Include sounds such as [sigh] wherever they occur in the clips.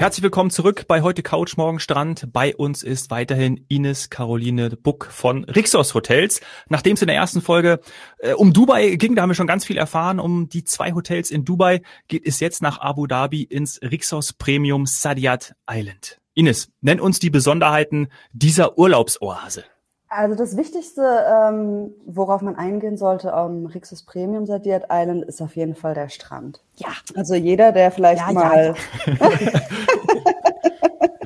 Herzlich willkommen zurück bei heute Couch Morgen Strand. Bei uns ist weiterhin Ines Caroline Buck von Rixos Hotels. Nachdem es in der ersten Folge äh, um Dubai ging, da haben wir schon ganz viel erfahren. Um die zwei Hotels in Dubai geht es jetzt nach Abu Dhabi ins Rixos Premium Sadiat Island. Ines, nenn uns die Besonderheiten dieser Urlaubsoase. Also das Wichtigste, ähm, worauf man eingehen sollte am Rixos Premium Sadiat Island, ist auf jeden Fall der Strand. Ja. Also jeder, der vielleicht ja, mal ja, [laughs] ja.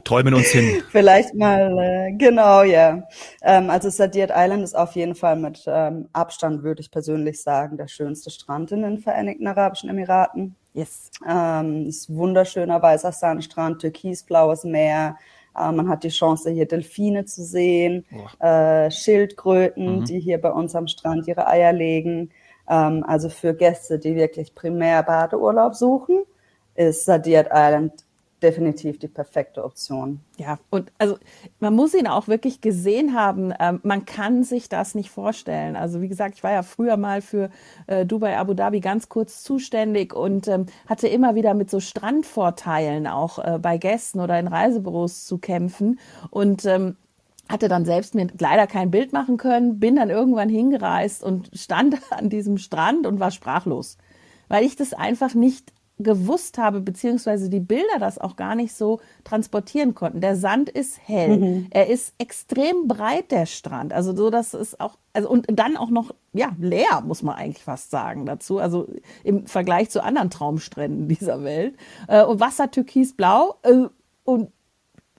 träumen uns hin. [laughs] Vielleicht mal, äh, genau, ja. Ähm, also Sadiat Island ist auf jeden Fall mit ähm, Abstand, würde ich persönlich sagen, der schönste Strand in den Vereinigten Arabischen Emiraten. Yes. Ähm, ist wunderschöner weißer Sandstrand, türkisblaues Meer, man hat die Chance, hier Delfine zu sehen, äh, Schildkröten, mhm. die hier bei uns am Strand ihre Eier legen. Ähm, also für Gäste, die wirklich primär Badeurlaub suchen, ist Sadiat Island definitiv die perfekte Option. Ja, und also man muss ihn auch wirklich gesehen haben. Ähm, man kann sich das nicht vorstellen. Also wie gesagt, ich war ja früher mal für äh, Dubai, Abu Dhabi ganz kurz zuständig und ähm, hatte immer wieder mit so Strandvorteilen auch äh, bei Gästen oder in Reisebüros zu kämpfen. Und ähm, hatte dann selbst mir leider kein Bild machen können, bin dann irgendwann hingereist und stand [laughs] an diesem Strand und war sprachlos, weil ich das einfach nicht gewusst habe, beziehungsweise die Bilder das auch gar nicht so transportieren konnten. Der Sand ist hell. Mhm. Er ist extrem breit, der Strand. Also so, dass es auch, also und dann auch noch, ja, leer, muss man eigentlich fast sagen dazu. Also im Vergleich zu anderen Traumstränden dieser Welt. Äh, und Wasser türkisblau. Äh, und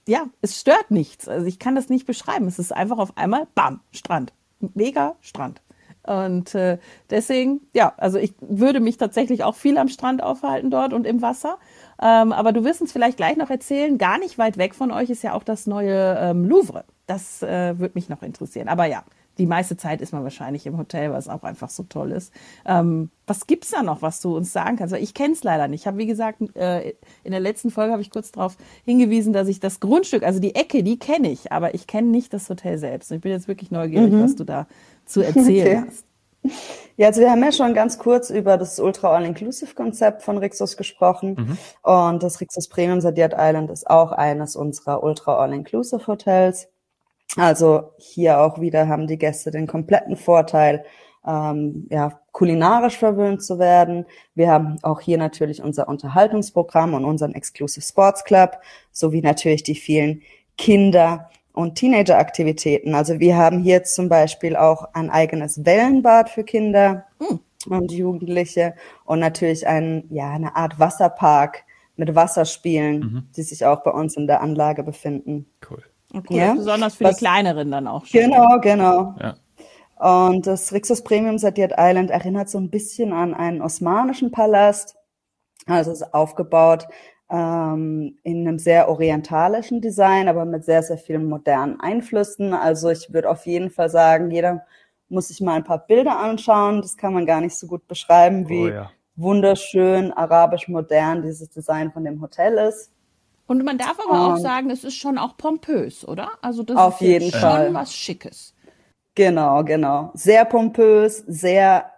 ja, es stört nichts. Also ich kann das nicht beschreiben. Es ist einfach auf einmal, bam, Strand. Mega Strand. Und äh, deswegen, ja, also ich würde mich tatsächlich auch viel am Strand aufhalten dort und im Wasser. Ähm, aber du wirst uns vielleicht gleich noch erzählen, gar nicht weit weg von euch ist ja auch das neue ähm, Louvre. Das äh, würde mich noch interessieren. Aber ja, die meiste Zeit ist man wahrscheinlich im Hotel, was auch einfach so toll ist. Ähm, was gibt's da noch, was du uns sagen kannst? Weil ich kenne es leider nicht. Ich habe, wie gesagt, äh, in der letzten Folge habe ich kurz darauf hingewiesen, dass ich das Grundstück, also die Ecke, die kenne ich, aber ich kenne nicht das Hotel selbst. Ich bin jetzt wirklich neugierig, mhm. was du da zu erzählen [laughs] okay. hast. Ja, also wir haben ja schon ganz kurz über das Ultra All-Inclusive-Konzept von Rixos gesprochen. Mhm. Und das Rixos Premium Sadiat Island ist auch eines unserer Ultra All-Inclusive-Hotels. Also hier auch wieder haben die Gäste den kompletten Vorteil, ähm, ja, kulinarisch verwöhnt zu werden. Wir haben auch hier natürlich unser Unterhaltungsprogramm und unseren Exclusive Sports Club, sowie natürlich die vielen Kinder- und Teenager-Aktivitäten. Also wir haben hier zum Beispiel auch ein eigenes Wellenbad für Kinder mhm. und Jugendliche und natürlich ein, ja, eine Art Wasserpark mit Wasserspielen, mhm. die sich auch bei uns in der Anlage befinden. Cool. Okay, ja? besonders für Was, die kleineren dann auch. Schon. Genau, genau. Ja. Und das Rixos Premium Sadiat Island erinnert so ein bisschen an einen osmanischen Palast. Also es ist aufgebaut ähm, in einem sehr orientalischen Design, aber mit sehr, sehr vielen modernen Einflüssen. Also ich würde auf jeden Fall sagen, jeder muss sich mal ein paar Bilder anschauen. Das kann man gar nicht so gut beschreiben, wie oh, ja. wunderschön arabisch modern dieses Design von dem Hotel ist. Und man darf aber auch sagen, es ist schon auch pompös, oder? Also das auf ist jeden schon Fall. was Schickes. Genau, genau. Sehr pompös, sehr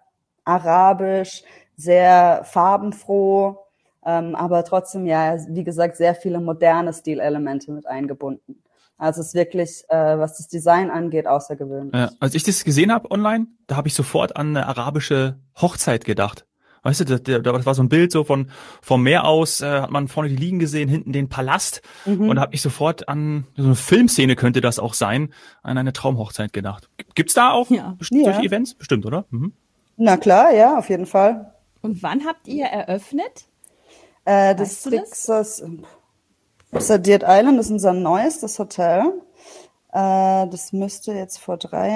arabisch, sehr farbenfroh ähm, aber trotzdem ja, wie gesagt, sehr viele moderne Stilelemente mit eingebunden. Also es ist wirklich, äh, was das Design angeht, außergewöhnlich. Ja, als ich das gesehen habe online, da habe ich sofort an eine arabische Hochzeit gedacht. Weißt du, das, das war so ein Bild so von vom Meer aus, äh, hat man vorne die Liegen gesehen, hinten den Palast mhm. und da habe ich sofort an so eine Filmszene könnte das auch sein, an eine Traumhochzeit gedacht. Gibt's da auch ja. solche ja. Events? Bestimmt, oder? Mhm. Na klar, ja, auf jeden Fall. Und wann habt ihr eröffnet? Äh, das Rixos Sadiat Island ist unser neuestes Hotel. Äh, das müsste jetzt vor drei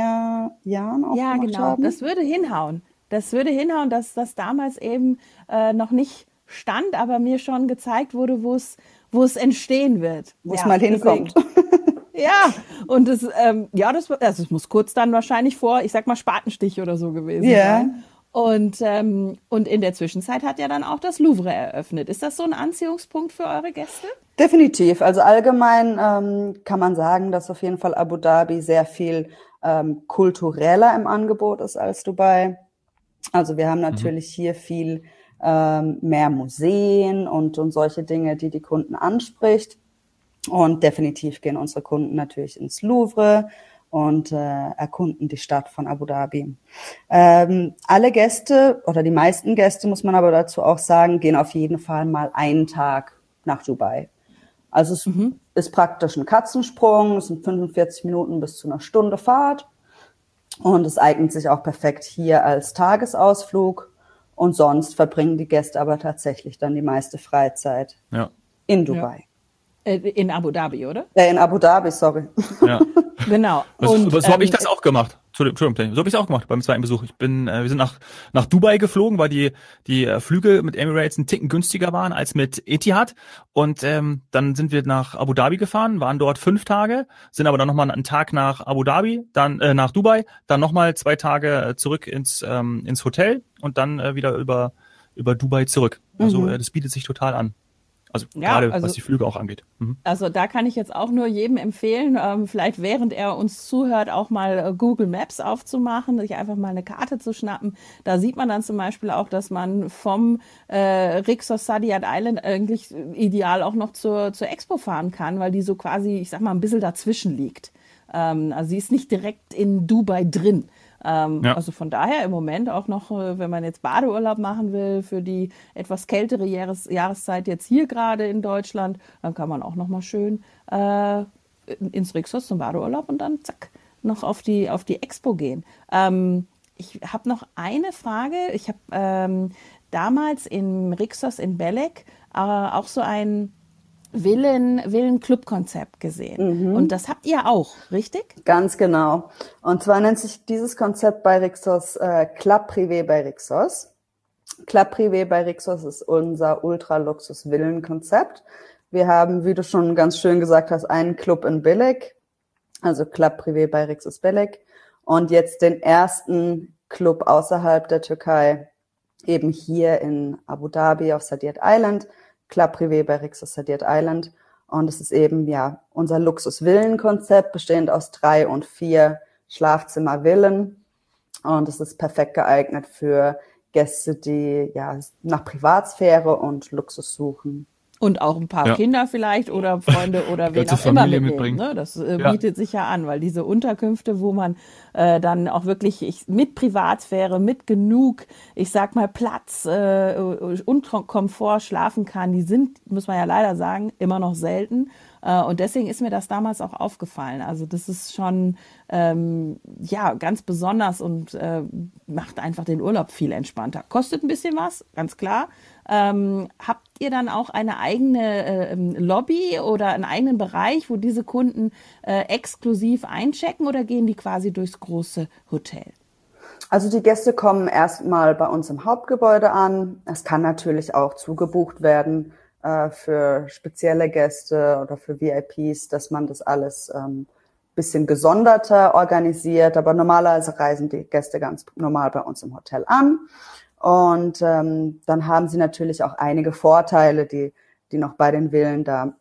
Jahren auch Ja, genau. Haben. Das würde hinhauen. Das würde hinhauen, dass das damals eben äh, noch nicht stand, aber mir schon gezeigt wurde, wo es wo es entstehen wird. Wo es mal hinkommt. [laughs] ja, und das, ähm, ja, das, also es muss kurz dann wahrscheinlich vor, ich sag mal, Spatenstich oder so gewesen yeah. sein. Und, ähm, und in der Zwischenzeit hat ja dann auch das Louvre eröffnet. Ist das so ein Anziehungspunkt für eure Gäste? Definitiv. Also allgemein ähm, kann man sagen, dass auf jeden Fall Abu Dhabi sehr viel ähm, kultureller im Angebot ist als Dubai. Also wir haben mhm. natürlich mhm. hier viel ähm, mehr Museen und, und solche Dinge, die die Kunden anspricht. Und definitiv gehen unsere Kunden natürlich ins Louvre und äh, erkunden die Stadt von Abu Dhabi. Ähm, alle Gäste oder die meisten Gäste, muss man aber dazu auch sagen, gehen auf jeden Fall mal einen Tag nach Dubai. Also es mhm. ist praktisch ein Katzensprung, es sind 45 Minuten bis zu einer Stunde Fahrt und es eignet sich auch perfekt hier als Tagesausflug und sonst verbringen die Gäste aber tatsächlich dann die meiste Freizeit ja. in Dubai. Ja. Äh, in Abu Dhabi, oder? Äh, in Abu Dhabi, sorry. Ja. [laughs] genau. Und, so, so ähm, habe ich das auch gemacht. Entschuldigung, so habe ich es auch gemacht beim zweiten Besuch. Ich bin, äh, wir sind nach nach Dubai geflogen, weil die die äh, Flüge mit Emirates ein Ticken günstiger waren als mit Etihad. Und ähm, dann sind wir nach Abu Dhabi gefahren, waren dort fünf Tage, sind aber dann nochmal einen Tag nach Abu Dhabi, dann äh, nach Dubai, dann nochmal zwei Tage äh, zurück ins ähm, ins Hotel und dann äh, wieder über über Dubai zurück. Also mhm. äh, das bietet sich total an. Also ja, gerade also, was die Flüge auch angeht. Mhm. Also da kann ich jetzt auch nur jedem empfehlen, ähm, vielleicht während er uns zuhört, auch mal äh, Google Maps aufzumachen, sich einfach mal eine Karte zu schnappen. Da sieht man dann zum Beispiel auch, dass man vom äh, Rixos Sadiat Island eigentlich ideal auch noch zur, zur Expo fahren kann, weil die so quasi, ich sag mal, ein bisschen dazwischen liegt. Ähm, also sie ist nicht direkt in Dubai drin. Ähm, ja. Also von daher im Moment auch noch, äh, wenn man jetzt Badeurlaub machen will für die etwas kältere Jahres Jahreszeit jetzt hier gerade in Deutschland, dann kann man auch noch mal schön äh, ins Rixos zum Badeurlaub und dann zack noch auf die auf die Expo gehen. Ähm, ich habe noch eine Frage. Ich habe ähm, damals im Rixos in Belek äh, auch so ein Villen, Villen-Club-Konzept gesehen. Mhm. Und das habt ihr auch, richtig? Ganz genau. Und zwar nennt sich dieses Konzept bei Rixos äh, Club Privé bei Rixos. Club Privé bei Rixos ist unser Ultra-Luxus-Villen-Konzept. Wir haben, wie du schon ganz schön gesagt hast, einen Club in Billig, also Club Privé bei Rixos Billig. Und jetzt den ersten Club außerhalb der Türkei, eben hier in Abu Dhabi auf Sadiat Island Club Privé bei Rixos Sadiat Island. Und es ist eben ja unser Luxus-Villen-Konzept, bestehend aus drei und vier Schlafzimmer-Villen. Und es ist perfekt geeignet für Gäste, die ja nach Privatsphäre und Luxus suchen. Und auch ein paar ja. Kinder vielleicht oder Freunde oder wen auch Familie immer mitnehmen. Ne? Das äh, ja. bietet sich ja an, weil diese Unterkünfte, wo man äh, dann auch wirklich ich, mit Privatsphäre, mit genug, ich sag mal, Platz äh, und Komfort schlafen kann, die sind, muss man ja leider sagen, immer noch selten. Äh, und deswegen ist mir das damals auch aufgefallen. Also das ist schon ähm, ja ganz besonders und äh, macht einfach den Urlaub viel entspannter. Kostet ein bisschen was, ganz klar. Ähm, habt ihr dann auch eine eigene äh, Lobby oder einen eigenen Bereich, wo diese Kunden äh, exklusiv einchecken oder gehen die quasi durchs große Hotel? Also die Gäste kommen erstmal bei uns im Hauptgebäude an. Es kann natürlich auch zugebucht werden äh, für spezielle Gäste oder für VIPs, dass man das alles ähm, bisschen gesonderter organisiert. Aber normalerweise reisen die Gäste ganz normal bei uns im Hotel an. Und ähm, dann haben sie natürlich auch einige Vorteile, die, die noch bei den Villen da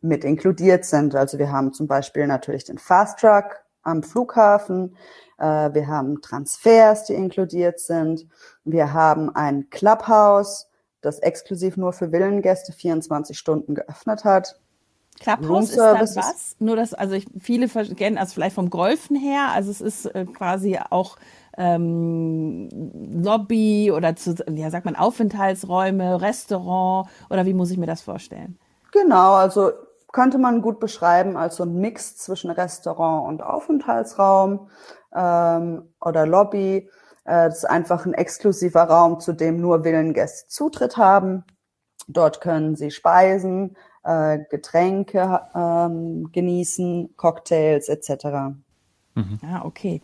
mit inkludiert sind. Also wir haben zum Beispiel natürlich den Fast Truck am Flughafen. Äh, wir haben Transfers, die inkludiert sind. Wir haben ein Clubhouse das exklusiv nur für Villengäste 24 Stunden geöffnet hat. Clubhouse ist dann was? Nur das, also ich, viele kennen, also vielleicht vom Golfen her, also es ist äh, quasi auch ähm, Lobby oder zu, ja, sagt man Aufenthaltsräume, Restaurant oder wie muss ich mir das vorstellen? Genau, also könnte man gut beschreiben als so ein Mix zwischen Restaurant und Aufenthaltsraum ähm, oder Lobby. Äh, das ist einfach ein exklusiver Raum, zu dem nur Villengäste Zutritt haben. Dort können sie speisen, äh, Getränke ähm, genießen, Cocktails etc. Mhm. Ah, okay.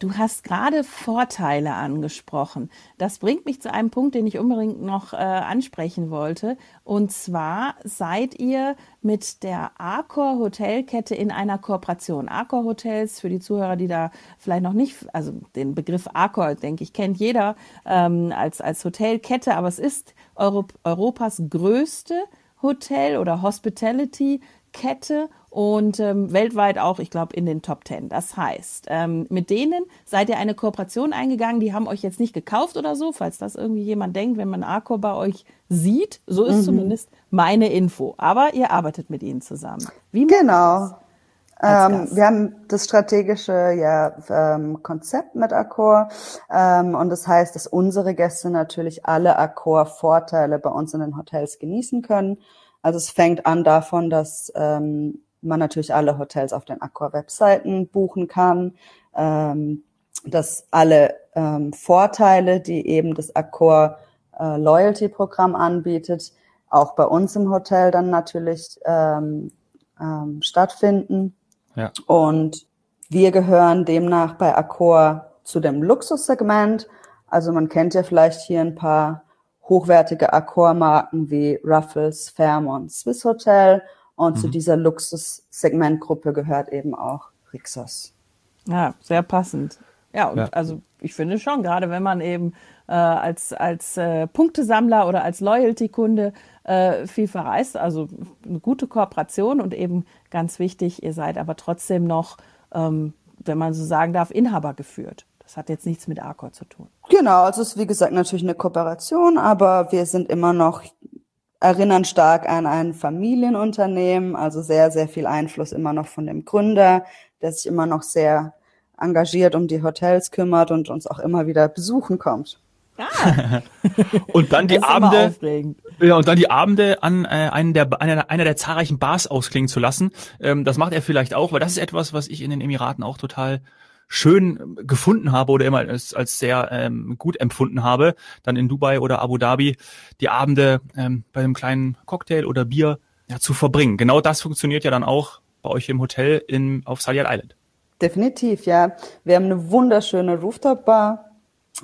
Du hast gerade Vorteile angesprochen. Das bringt mich zu einem Punkt, den ich unbedingt noch äh, ansprechen wollte. Und zwar seid ihr mit der Accor Hotelkette in einer Kooperation. Accor Hotels, für die Zuhörer, die da vielleicht noch nicht, also den Begriff Accor, denke ich, kennt jeder ähm, als, als Hotelkette, aber es ist Europ Europas größte Hotel oder Hospitality Kette und ähm, weltweit auch, ich glaube, in den Top Ten. Das heißt, ähm, mit denen seid ihr eine Kooperation eingegangen, die haben euch jetzt nicht gekauft oder so, falls das irgendwie jemand denkt, wenn man Accor bei euch sieht. So ist mhm. zumindest meine Info. Aber ihr arbeitet mit ihnen zusammen. Wie genau. Ähm, wir haben das strategische ja, ähm, Konzept mit Accor ähm, und das heißt, dass unsere Gäste natürlich alle Accor-Vorteile bei uns in den Hotels genießen können. Also es fängt an davon, dass ähm, man natürlich alle Hotels auf den Accor-Webseiten buchen kann, ähm, dass alle ähm, Vorteile, die eben das Accor äh, Loyalty-Programm anbietet, auch bei uns im Hotel dann natürlich ähm, ähm, stattfinden. Ja. Und wir gehören demnach bei Accor zu dem Luxussegment. Also man kennt ja vielleicht hier ein paar hochwertige Accor-Marken wie Ruffles, Fairmont, Swiss Hotel. Und mhm. zu dieser Luxussegmentgruppe gehört eben auch Rixos. Ja, sehr passend. Ja, und ja. also ich finde schon, gerade wenn man eben äh, als, als äh, Punktesammler oder als Loyalty-Kunde äh, viel verreist, also eine gute Kooperation und eben ganz wichtig, ihr seid aber trotzdem noch, ähm, wenn man so sagen darf, Inhaber geführt. Das hat jetzt nichts mit Arcor zu tun. Genau, also es ist wie gesagt natürlich eine Kooperation, aber wir sind immer noch erinnern stark an ein Familienunternehmen, also sehr, sehr viel Einfluss immer noch von dem Gründer, der sich immer noch sehr engagiert um die Hotels kümmert und uns auch immer wieder besuchen kommt. Ah. [laughs] und dann die Abende, ja, und dann die Abende an äh, einen der, einer, einer der zahlreichen Bars ausklingen zu lassen. Ähm, das macht er vielleicht auch, weil das ist etwas, was ich in den Emiraten auch total schön gefunden habe oder immer als, als sehr ähm, gut empfunden habe, dann in Dubai oder Abu Dhabi die Abende ähm, bei einem kleinen Cocktail oder Bier ja, zu verbringen. Genau das funktioniert ja dann auch bei euch im Hotel in, auf Saliat Island. Definitiv, ja. Wir haben eine wunderschöne Rooftop-Bar.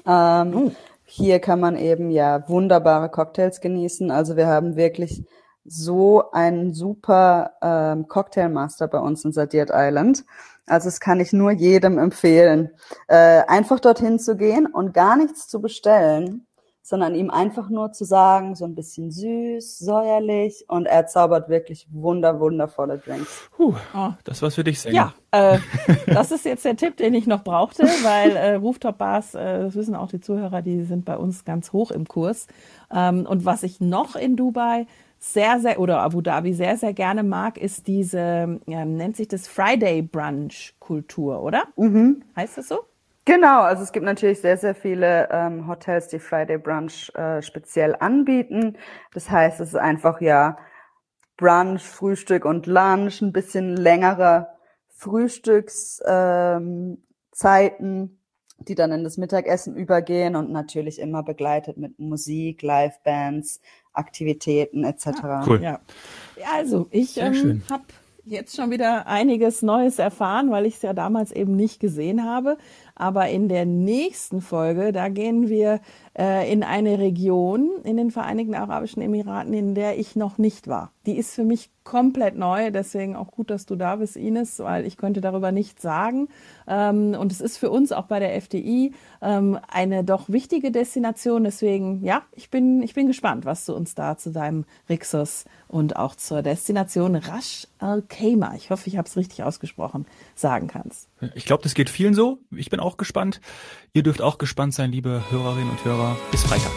Ähm, uh. Hier kann man eben ja wunderbare Cocktails genießen. Also wir haben wirklich so einen super ähm, Cocktailmaster bei uns in Sadiat Island. Also es kann ich nur jedem empfehlen, äh, einfach dorthin zu gehen und gar nichts zu bestellen, sondern ihm einfach nur zu sagen, so ein bisschen süß, säuerlich und er zaubert wirklich wunder, wundervolle Drinks. Puh, oh. das was für dich, Sänger. Ja, äh, [laughs] das ist jetzt der Tipp, den ich noch brauchte, weil äh, Rooftop-Bars, äh, das wissen auch die Zuhörer, die sind bei uns ganz hoch im Kurs. Ähm, und was ich noch in Dubai sehr, sehr, oder Abu Dhabi sehr, sehr gerne mag, ist diese, ja, nennt sich das Friday Brunch Kultur, oder? Mhm. Heißt das so? Genau, also es gibt natürlich sehr, sehr viele ähm, Hotels, die Friday Brunch äh, speziell anbieten. Das heißt, es ist einfach ja Brunch, Frühstück und Lunch, ein bisschen längere Frühstückszeiten, ähm, die dann in das Mittagessen übergehen und natürlich immer begleitet mit Musik, Livebands, Aktivitäten etc. Ah, cool. Ja. Also ich ähm, habe jetzt schon wieder einiges Neues erfahren, weil ich es ja damals eben nicht gesehen habe. Aber in der nächsten Folge, da gehen wir äh, in eine Region in den Vereinigten Arabischen Emiraten, in der ich noch nicht war. Die ist für mich komplett neu, deswegen auch gut, dass du da bist, Ines, weil ich könnte darüber nichts sagen. Ähm, und es ist für uns auch bei der FDI ähm, eine doch wichtige Destination. Deswegen, ja, ich bin, ich bin gespannt, was du uns da zu deinem Rixos und auch zur Destination Rasch Al Khaimah, ich hoffe, ich habe es richtig ausgesprochen, sagen kannst. Ich glaube, das geht vielen so. Ich bin auch gespannt. Ihr dürft auch gespannt sein, liebe Hörerinnen und Hörer. Bis Freitag.